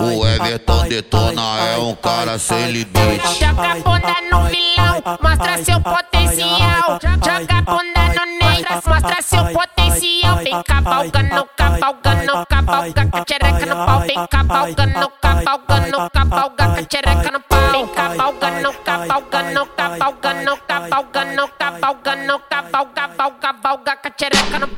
O Everton Detona é um cara sem limite. Joga a bunda no vilão, mostra seu potencial. Joga a bunda no negras, mostra seu potencial. Vem cavalgando, cavalgando, cavalga com a xereca no pau. Vem cavalgando, cavalgando, cavalga com a xereca no pau. Vem cavalgando, cavalgando, cavalgando, cavalgando, cavalgando, cavalga, cavalga, cavalga com a xereca no pau.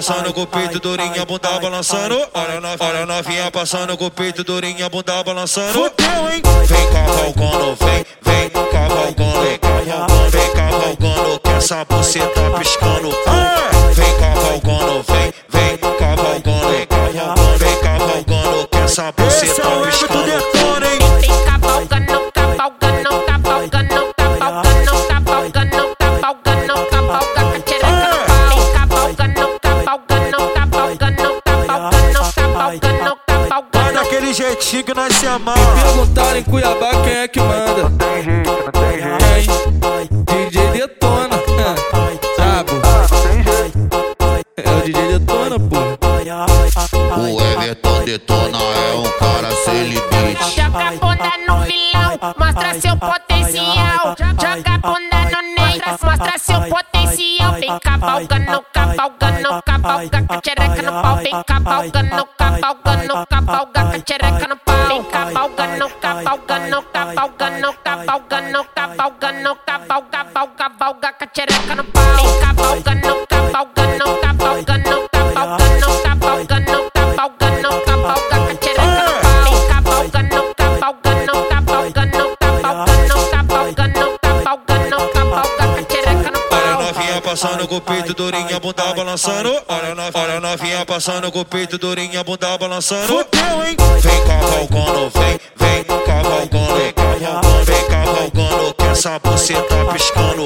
Passando com o peito durinha, bunda balançando. Olha a novinha, olha novinha passando com o peito durinha, bunda balançando. Fudeu, hein? Vem cavalgando, vem, vem cavalgando, cavalgando, vem cavalgando, que essa buceta piscando. Ah! Vem cavalgando, vem, vem cavalgando, cavalgando, vem cavalgando, que essa buceta piscando. Jeitinho que nós se amamos. Perguntaram em Cuiabá quem é que manda. DJ Detona. Brabo. É o DJ Detona, pô. O Everton Detona é um cara sem limite. Joga a bunda no vilão, mostra seu potencial. Joga a bunda mostra seu potencial. Vem cavalgando, cavalgando, cavalga com a xereca no pau. Vem cavalgando, cavalgando, cavalga com a xereca no pau. Vem cavalgando, cavalgando, cavalgando, cavalgando, cavalgando, cavalga, cavalga, cavalga com a xereca no pau. Vem cavalgando, cavalgando, passando com o peito durinha, bunda balançando. Olha a novinha, olha novinha passando com o peito durinha, bunda balançando. Fudeu, hein? Vem cavalgando, vem, vem cavalgando, cavalgando, vem cavalgando, que essa buceta piscando.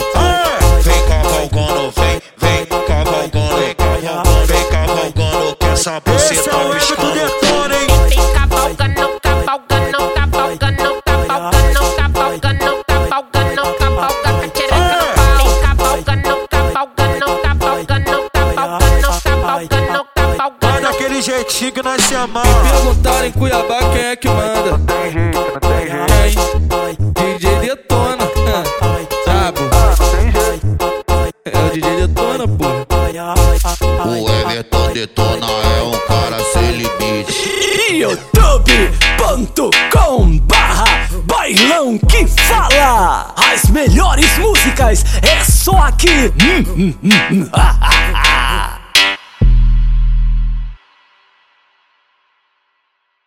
Vem cavalgando, vem, vem cavalgando, cavalgando, vem cavalgando, que essa buceta piscando. Vem cavalgando, cavalgando, cavalgando, daquele jeitinho que nós se amamos. Perguntaram em Cuiabá quem é que manda. DJ Detona. Brabo. É o DJ Detona, pô. O Everton Detona é um cara sem limite. youtube.com barra bailão que fala as melhores músicas é só aqui Hum, hum, hum, hum, ah, ah.